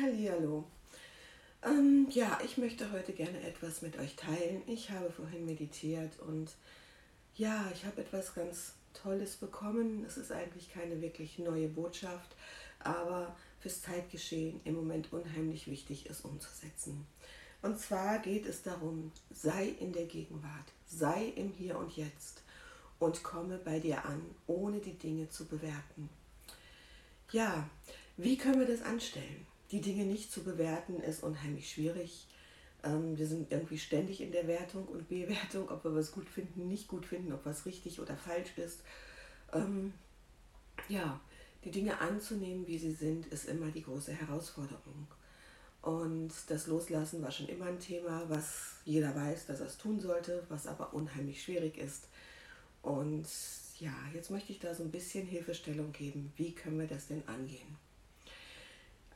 Hallihallo. Ähm, ja, ich möchte heute gerne etwas mit euch teilen. Ich habe vorhin meditiert und ja, ich habe etwas ganz Tolles bekommen. Es ist eigentlich keine wirklich neue Botschaft, aber fürs Zeitgeschehen im Moment unheimlich wichtig ist umzusetzen. Und zwar geht es darum, sei in der Gegenwart, sei im Hier und Jetzt und komme bei dir an, ohne die Dinge zu bewerten. Ja, wie können wir das anstellen? Die Dinge nicht zu bewerten ist unheimlich schwierig. Ähm, wir sind irgendwie ständig in der Wertung und Bewertung, ob wir was gut finden, nicht gut finden, ob was richtig oder falsch ist. Ähm, ja, die Dinge anzunehmen, wie sie sind, ist immer die große Herausforderung. Und das Loslassen war schon immer ein Thema, was jeder weiß, dass er es tun sollte, was aber unheimlich schwierig ist. Und ja, jetzt möchte ich da so ein bisschen Hilfestellung geben. Wie können wir das denn angehen?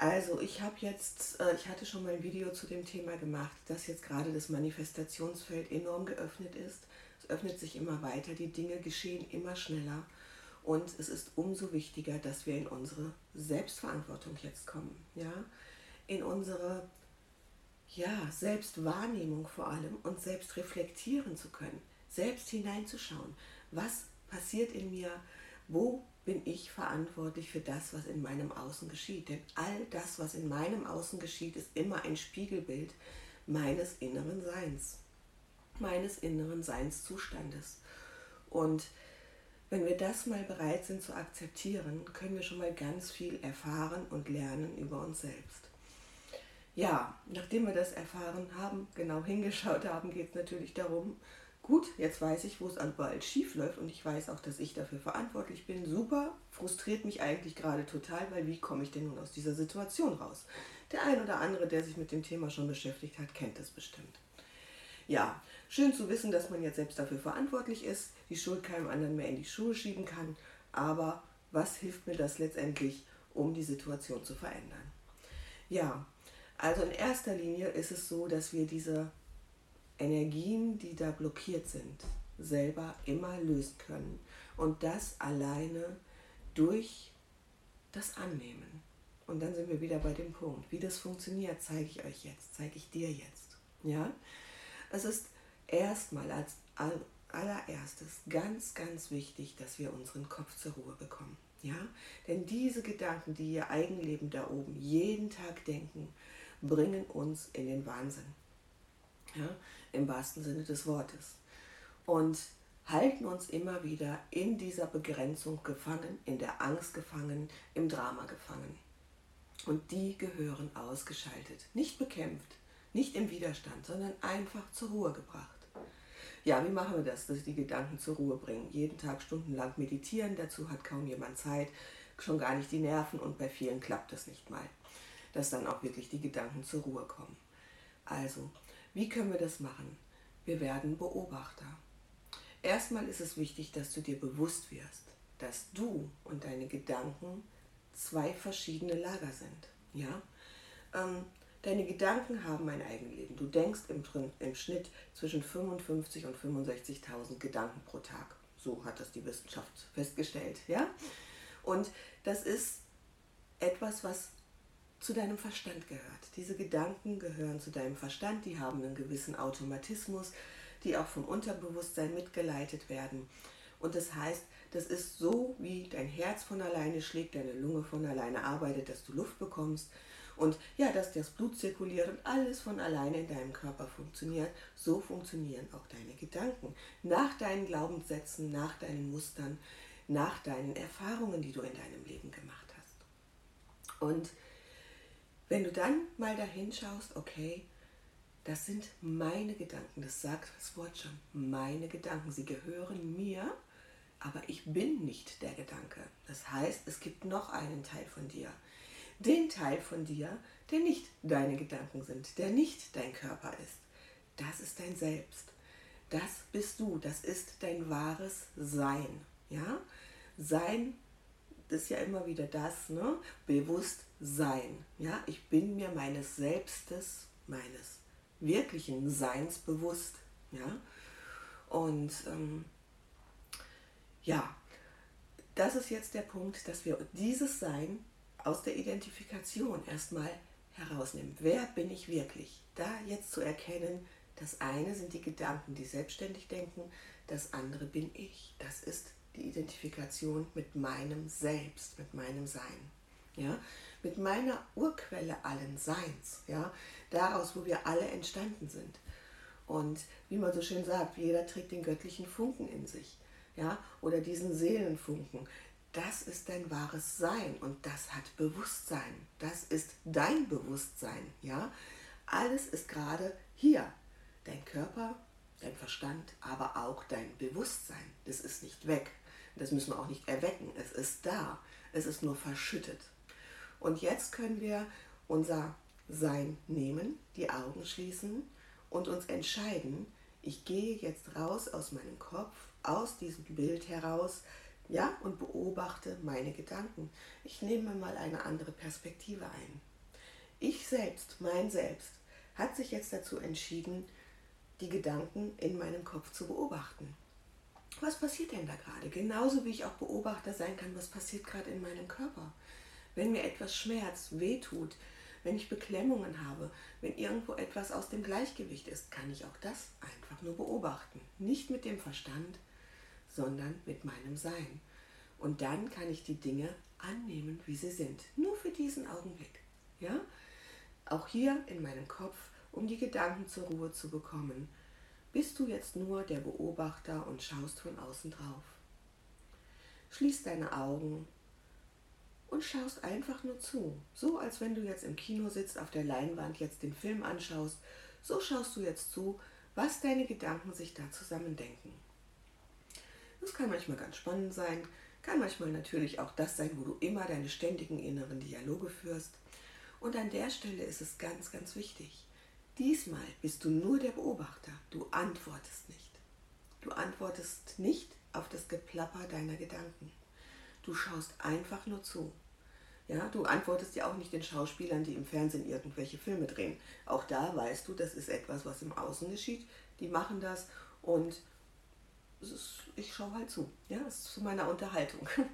Also ich habe jetzt, äh, ich hatte schon mal ein Video zu dem Thema gemacht, dass jetzt gerade das Manifestationsfeld enorm geöffnet ist. Es öffnet sich immer weiter, die Dinge geschehen immer schneller. Und es ist umso wichtiger, dass wir in unsere Selbstverantwortung jetzt kommen, ja, in unsere ja, Selbstwahrnehmung vor allem und selbst reflektieren zu können, selbst hineinzuschauen, was passiert in mir, wo bin ich verantwortlich für das, was in meinem Außen geschieht. Denn all das, was in meinem Außen geschieht, ist immer ein Spiegelbild meines inneren Seins, meines inneren Seinszustandes. Und wenn wir das mal bereit sind zu akzeptieren, können wir schon mal ganz viel erfahren und lernen über uns selbst. Ja, nachdem wir das erfahren haben, genau hingeschaut haben, geht es natürlich darum, gut, jetzt weiß ich, wo es überall schief läuft und ich weiß auch, dass ich dafür verantwortlich bin. Super, frustriert mich eigentlich gerade total, weil wie komme ich denn nun aus dieser Situation raus? Der ein oder andere, der sich mit dem Thema schon beschäftigt hat, kennt das bestimmt. Ja, schön zu wissen, dass man jetzt selbst dafür verantwortlich ist, die Schuld keinem anderen mehr in die Schuhe schieben kann, aber was hilft mir das letztendlich, um die Situation zu verändern? Ja, also in erster Linie ist es so, dass wir diese Energien, die da blockiert sind, selber immer lösen können. Und das alleine durch das Annehmen. Und dann sind wir wieder bei dem Punkt. Wie das funktioniert, zeige ich euch jetzt, zeige ich dir jetzt. Ja? Es ist erstmal als allererstes ganz, ganz wichtig, dass wir unseren Kopf zur Ruhe bekommen. Ja? Denn diese Gedanken, die ihr Eigenleben da oben jeden Tag denken, bringen uns in den Wahnsinn ja, im wahrsten Sinne des Wortes. Und halten uns immer wieder in dieser Begrenzung gefangen, in der Angst gefangen, im Drama gefangen. Und die gehören ausgeschaltet, nicht bekämpft, nicht im Widerstand, sondern einfach zur Ruhe gebracht. Ja, wie machen wir das, dass die Gedanken zur Ruhe bringen? Jeden Tag stundenlang meditieren, dazu hat kaum jemand Zeit, schon gar nicht die Nerven und bei vielen klappt das nicht mal, dass dann auch wirklich die Gedanken zur Ruhe kommen. Also, wie können wir das machen? Wir werden Beobachter. Erstmal ist es wichtig, dass du dir bewusst wirst, dass du und deine Gedanken zwei verschiedene Lager sind. Ja? Ähm, deine Gedanken haben ein Eigenleben. Du denkst im, im Schnitt zwischen 55 und 65.000 Gedanken pro Tag. So hat das die Wissenschaft festgestellt. Ja? Und das ist etwas, was zu deinem Verstand gehört. Diese Gedanken gehören zu deinem Verstand, die haben einen gewissen Automatismus, die auch vom Unterbewusstsein mitgeleitet werden. Und das heißt, das ist so, wie dein Herz von alleine schlägt, deine Lunge von alleine arbeitet, dass du Luft bekommst und ja, dass das Blut zirkuliert und alles von alleine in deinem Körper funktioniert. So funktionieren auch deine Gedanken. Nach deinen Glaubenssätzen, nach deinen Mustern, nach deinen Erfahrungen, die du in deinem Leben gemacht hast. Und wenn du dann mal dahin schaust, okay, das sind meine Gedanken, das sagt das Wort schon, meine Gedanken, sie gehören mir, aber ich bin nicht der Gedanke. Das heißt, es gibt noch einen Teil von dir. Den Teil von dir, der nicht deine Gedanken sind, der nicht dein Körper ist. Das ist dein Selbst. Das bist du, das ist dein wahres Sein. Ja? Sein ist ja immer wieder das, ne? Bewusstsein. Ja? Ich bin mir meines Selbstes, meines wirklichen Seins bewusst. Ja? Und ähm, ja, das ist jetzt der Punkt, dass wir dieses Sein aus der Identifikation erstmal herausnehmen. Wer bin ich wirklich? Da jetzt zu erkennen, das eine sind die Gedanken, die selbstständig denken, das andere bin ich. Das ist die Identifikation mit meinem Selbst, mit meinem Sein. Ja? Mit meiner Urquelle allen Seins. Ja? Daraus, wo wir alle entstanden sind. Und wie man so schön sagt, jeder trägt den göttlichen Funken in sich. Ja? Oder diesen Seelenfunken. Das ist dein wahres Sein und das hat Bewusstsein. Das ist dein Bewusstsein. Ja? Alles ist gerade hier. Dein Körper, dein Verstand, aber auch dein Bewusstsein. Das ist nicht weg. Das müssen wir auch nicht erwecken. Es ist da. Es ist nur verschüttet. Und jetzt können wir unser Sein nehmen, die Augen schließen und uns entscheiden, ich gehe jetzt raus aus meinem Kopf, aus diesem Bild heraus, ja, und beobachte meine Gedanken. Ich nehme mal eine andere Perspektive ein. Ich selbst, mein Selbst, hat sich jetzt dazu entschieden, die Gedanken in meinem Kopf zu beobachten. Was passiert denn da gerade? Genauso wie ich auch Beobachter sein kann, was passiert gerade in meinem Körper. Wenn mir etwas schmerzt, wehtut, wenn ich Beklemmungen habe, wenn irgendwo etwas aus dem Gleichgewicht ist, kann ich auch das einfach nur beobachten. Nicht mit dem Verstand, sondern mit meinem Sein. Und dann kann ich die Dinge annehmen, wie sie sind. Nur für diesen Augenblick. Ja? Auch hier in meinem Kopf um die Gedanken zur Ruhe zu bekommen, bist du jetzt nur der Beobachter und schaust von außen drauf. Schließ deine Augen und schaust einfach nur zu. So als wenn du jetzt im Kino sitzt, auf der Leinwand jetzt den Film anschaust, so schaust du jetzt zu, was deine Gedanken sich da zusammendenken. Das kann manchmal ganz spannend sein, kann manchmal natürlich auch das sein, wo du immer deine ständigen inneren Dialoge führst. Und an der Stelle ist es ganz, ganz wichtig, Diesmal bist du nur der Beobachter. Du antwortest nicht. Du antwortest nicht auf das Geplapper deiner Gedanken. Du schaust einfach nur zu. Ja, du antwortest ja auch nicht den Schauspielern, die im Fernsehen irgendwelche Filme drehen. Auch da weißt du, das ist etwas, was im Außen geschieht. Die machen das und ist, ich schaue halt zu. Ja, das ist zu meiner Unterhaltung.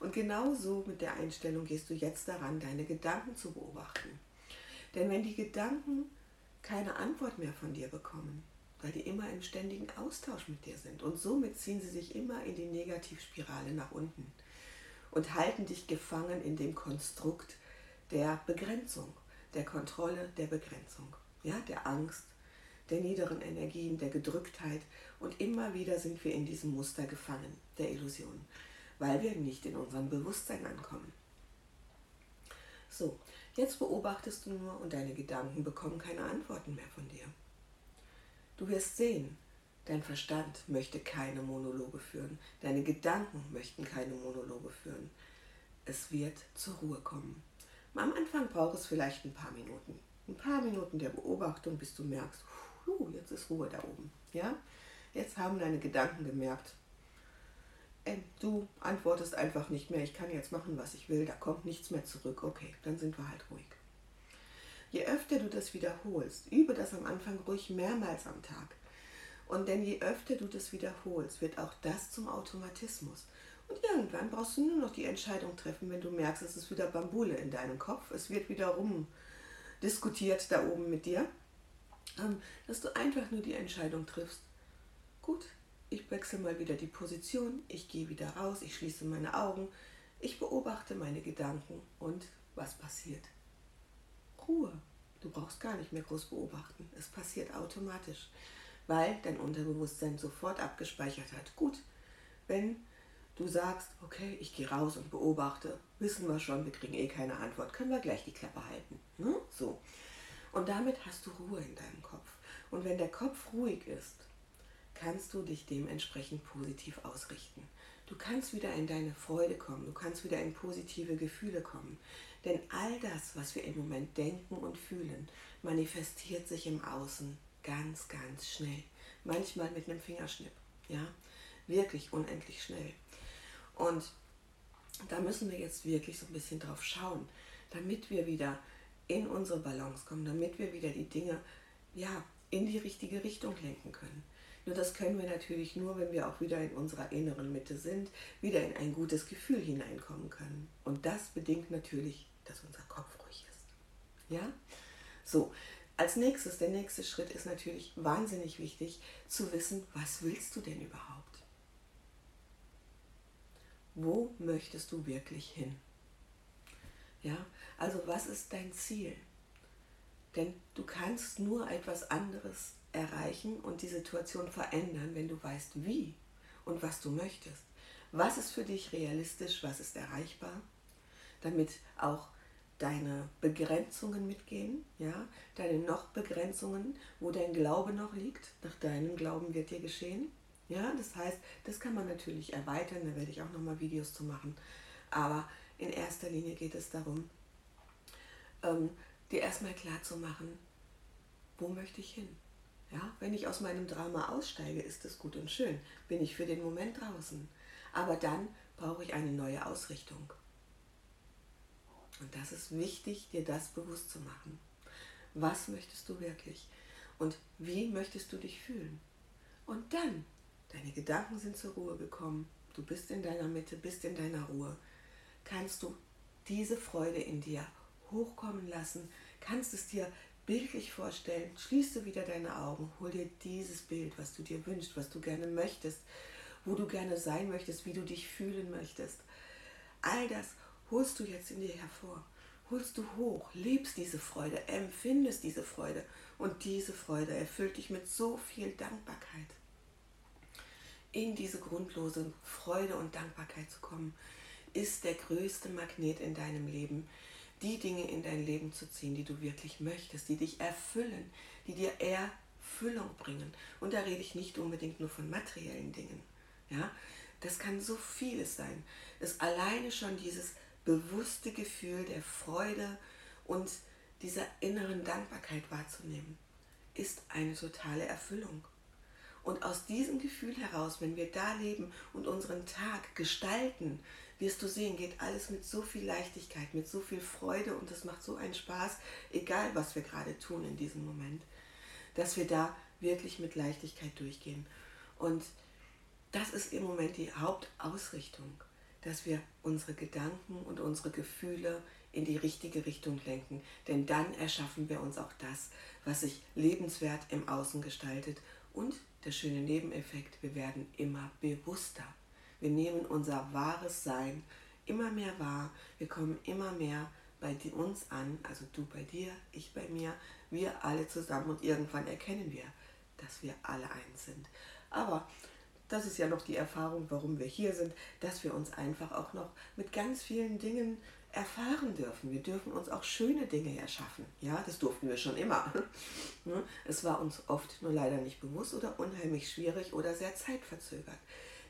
Und genauso mit der Einstellung gehst du jetzt daran, deine Gedanken zu beobachten. Denn wenn die Gedanken keine Antwort mehr von dir bekommen, weil die immer im ständigen Austausch mit dir sind. Und somit ziehen sie sich immer in die Negativspirale nach unten und halten dich gefangen in dem Konstrukt der Begrenzung, der Kontrolle der Begrenzung, ja, der Angst, der niederen Energien, der Gedrücktheit. Und immer wieder sind wir in diesem Muster gefangen, der Illusion, weil wir nicht in unserem Bewusstsein ankommen. So, Jetzt beobachtest du nur und deine Gedanken bekommen keine Antworten mehr von dir. Du wirst sehen, dein Verstand möchte keine Monologe führen, deine Gedanken möchten keine Monologe führen. Es wird zur Ruhe kommen. Am Anfang braucht es vielleicht ein paar Minuten. Ein paar Minuten der Beobachtung, bis du merkst, jetzt ist Ruhe da oben. Ja? Jetzt haben deine Gedanken gemerkt, du antwortest einfach nicht mehr, ich kann jetzt machen, was ich will, da kommt nichts mehr zurück. Okay, dann sind wir halt ruhig. Je öfter du das wiederholst, übe das am Anfang ruhig mehrmals am Tag. Und denn je öfter du das wiederholst, wird auch das zum Automatismus. Und irgendwann brauchst du nur noch die Entscheidung treffen, wenn du merkst, es ist wieder Bambule in deinem Kopf, es wird wieder rum diskutiert da oben mit dir, ähm, dass du einfach nur die Entscheidung triffst. Gut, ich wechsle mal wieder die Position, ich gehe wieder raus, ich schließe meine Augen, ich beobachte meine Gedanken und was passiert? Ruhe. Du brauchst gar nicht mehr groß beobachten. Es passiert automatisch, weil dein Unterbewusstsein sofort abgespeichert hat. Gut, wenn du sagst, okay, ich gehe raus und beobachte, wissen wir schon, wir kriegen eh keine Antwort, können wir gleich die Klappe halten. Ne? So. Und damit hast du Ruhe in deinem Kopf. Und wenn der Kopf ruhig ist, kannst du dich dementsprechend positiv ausrichten. Du kannst wieder in deine Freude kommen, du kannst wieder in positive Gefühle kommen. Denn all das, was wir im Moment denken und fühlen, manifestiert sich im Außen ganz, ganz schnell. Manchmal mit einem Fingerschnipp. Ja, wirklich unendlich schnell. Und da müssen wir jetzt wirklich so ein bisschen drauf schauen, damit wir wieder in unsere Balance kommen, damit wir wieder die Dinge ja, in die richtige Richtung lenken können. Nur das können wir natürlich nur, wenn wir auch wieder in unserer inneren Mitte sind, wieder in ein gutes Gefühl hineinkommen können. Und das bedingt natürlich, dass unser Kopf ruhig ist. Ja? So, als nächstes, der nächste Schritt ist natürlich wahnsinnig wichtig zu wissen, was willst du denn überhaupt? Wo möchtest du wirklich hin? Ja, also was ist dein Ziel? Denn du kannst nur etwas anderes erreichen und die Situation verändern, wenn du weißt, wie und was du möchtest. Was ist für dich realistisch, was ist erreichbar, damit auch deine Begrenzungen mitgehen, ja, deine noch Begrenzungen, wo dein Glaube noch liegt, nach deinem Glauben wird dir geschehen. Ja, das heißt, das kann man natürlich erweitern, da werde ich auch nochmal Videos zu machen. Aber in erster Linie geht es darum, ähm, dir erstmal klar zu machen, wo möchte ich hin? Ja, wenn ich aus meinem Drama aussteige, ist das gut und schön, bin ich für den Moment draußen. Aber dann brauche ich eine neue Ausrichtung. Und das ist wichtig, dir das bewusst zu machen. Was möchtest du wirklich? Und wie möchtest du dich fühlen? Und dann, deine Gedanken sind zur Ruhe gekommen, du bist in deiner Mitte, bist in deiner Ruhe, kannst du diese Freude in dir hochkommen lassen, kannst es dir bildlich vorstellen, schließt du wieder deine Augen, hol dir dieses Bild, was du dir wünschst, was du gerne möchtest, wo du gerne sein möchtest, wie du dich fühlen möchtest. All das holst du jetzt in dir hervor, holst du hoch, lebst diese Freude, empfindest diese Freude und diese Freude erfüllt dich mit so viel Dankbarkeit. In diese grundlose Freude und Dankbarkeit zu kommen, ist der größte Magnet in deinem Leben, die Dinge in dein Leben zu ziehen, die du wirklich möchtest, die dich erfüllen, die dir Erfüllung bringen. Und da rede ich nicht unbedingt nur von materiellen Dingen. Ja, das kann so vieles sein. Es alleine schon dieses bewusste Gefühl der Freude und dieser inneren Dankbarkeit wahrzunehmen, ist eine totale Erfüllung. Und aus diesem Gefühl heraus, wenn wir da leben und unseren Tag gestalten, wirst du sehen, geht alles mit so viel Leichtigkeit, mit so viel Freude und es macht so einen Spaß, egal was wir gerade tun in diesem Moment, dass wir da wirklich mit Leichtigkeit durchgehen. Und das ist im Moment die Hauptausrichtung, dass wir unsere Gedanken und unsere Gefühle in die richtige Richtung lenken. Denn dann erschaffen wir uns auch das, was sich lebenswert im Außen gestaltet. Und der schöne Nebeneffekt, wir werden immer bewusster. Wir nehmen unser wahres Sein immer mehr wahr. Wir kommen immer mehr bei uns an, also du bei dir, ich bei mir, wir alle zusammen und irgendwann erkennen wir, dass wir alle eins sind. Aber das ist ja noch die Erfahrung, warum wir hier sind, dass wir uns einfach auch noch mit ganz vielen Dingen erfahren dürfen. Wir dürfen uns auch schöne Dinge erschaffen. Ja, das durften wir schon immer. Es war uns oft nur leider nicht bewusst oder unheimlich schwierig oder sehr zeitverzögert.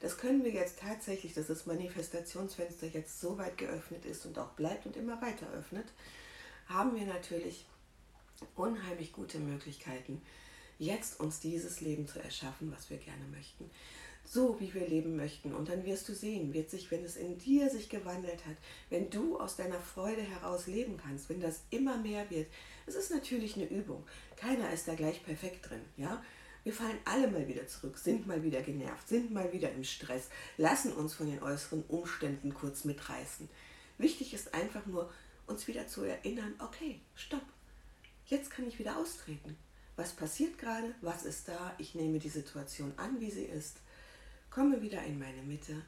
Das können wir jetzt tatsächlich, dass das Manifestationsfenster jetzt so weit geöffnet ist und auch bleibt und immer weiter öffnet, haben wir natürlich unheimlich gute Möglichkeiten, jetzt uns dieses Leben zu erschaffen, was wir gerne möchten. So wie wir leben möchten. Und dann wirst du sehen, wird sich, wenn es in dir sich gewandelt hat, wenn du aus deiner Freude heraus leben kannst, wenn das immer mehr wird. Es ist natürlich eine Übung. Keiner ist da gleich perfekt drin. Ja? Wir fallen alle mal wieder zurück, sind mal wieder genervt, sind mal wieder im Stress, lassen uns von den äußeren Umständen kurz mitreißen. Wichtig ist einfach nur, uns wieder zu erinnern, okay, stopp, jetzt kann ich wieder austreten. Was passiert gerade? Was ist da? Ich nehme die Situation an, wie sie ist, komme wieder in meine Mitte.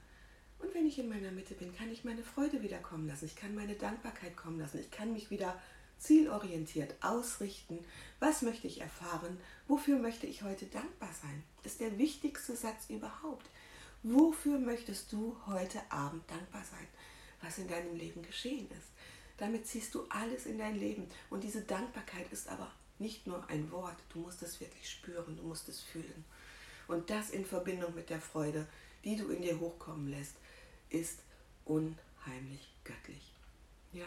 Und wenn ich in meiner Mitte bin, kann ich meine Freude wieder kommen lassen. Ich kann meine Dankbarkeit kommen lassen. Ich kann mich wieder zielorientiert ausrichten. Was möchte ich erfahren? Wofür möchte ich heute dankbar sein? Ist der wichtigste Satz überhaupt. Wofür möchtest du heute Abend dankbar sein? Was in deinem Leben geschehen ist. Damit ziehst du alles in dein Leben. Und diese Dankbarkeit ist aber nicht nur ein Wort. Du musst es wirklich spüren, du musst es fühlen. Und das in Verbindung mit der Freude, die du in dir hochkommen lässt, ist unheimlich göttlich. Ja?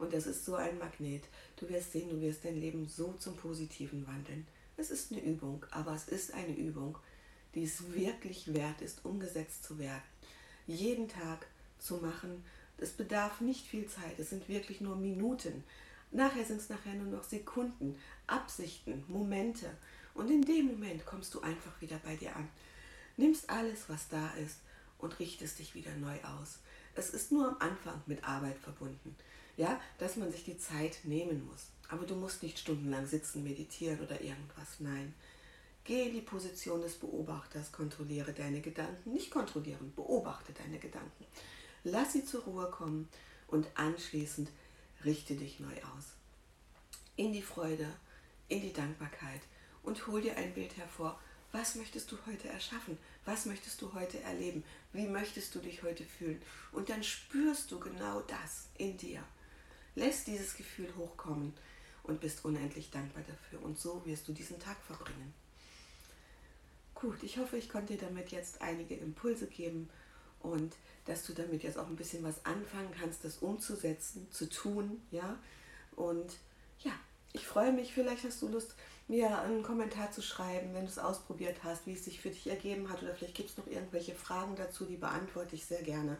Und das ist so ein Magnet. Du wirst sehen, du wirst dein Leben so zum Positiven wandeln. Es ist eine Übung, aber es ist eine Übung, die es wirklich wert ist, umgesetzt zu werden. Jeden Tag zu machen. Es bedarf nicht viel Zeit, es sind wirklich nur Minuten. Nachher sind es nachher nur noch Sekunden, Absichten, Momente. Und in dem Moment kommst du einfach wieder bei dir an. Nimmst alles, was da ist und richtest dich wieder neu aus. Es ist nur am Anfang mit Arbeit verbunden. Ja, dass man sich die Zeit nehmen muss. Aber du musst nicht stundenlang sitzen, meditieren oder irgendwas. Nein. Geh in die Position des Beobachters, kontrolliere deine Gedanken, nicht kontrollieren, beobachte deine Gedanken. Lass sie zur Ruhe kommen und anschließend richte dich neu aus. In die Freude, in die Dankbarkeit und hol dir ein Bild hervor. Was möchtest du heute erschaffen? Was möchtest du heute erleben? Wie möchtest du dich heute fühlen? Und dann spürst du genau das in dir. Lässt dieses Gefühl hochkommen und bist unendlich dankbar dafür. Und so wirst du diesen Tag verbringen. Gut, ich hoffe, ich konnte dir damit jetzt einige Impulse geben und dass du damit jetzt auch ein bisschen was anfangen kannst, das umzusetzen, zu tun, ja. Und ja, ich freue mich, vielleicht hast du Lust, mir einen Kommentar zu schreiben, wenn du es ausprobiert hast, wie es sich für dich ergeben hat oder vielleicht gibt es noch irgendwelche Fragen dazu, die beantworte ich sehr gerne.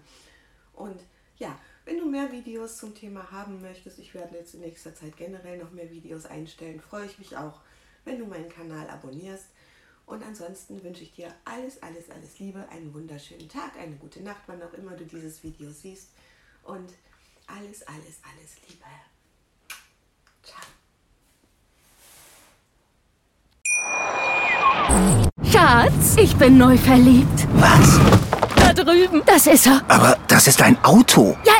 Und ja, wenn du mehr Videos zum Thema haben möchtest, ich werde jetzt in nächster Zeit generell noch mehr Videos einstellen, freue ich mich auch, wenn du meinen Kanal abonnierst. Und ansonsten wünsche ich dir alles, alles, alles Liebe, einen wunderschönen Tag, eine gute Nacht, wann auch immer du dieses Video siehst. Und alles, alles, alles Liebe. Ciao. Schatz, ich bin neu verliebt. Was? Da drüben. Das ist er. Aber das ist ein Auto. Ja,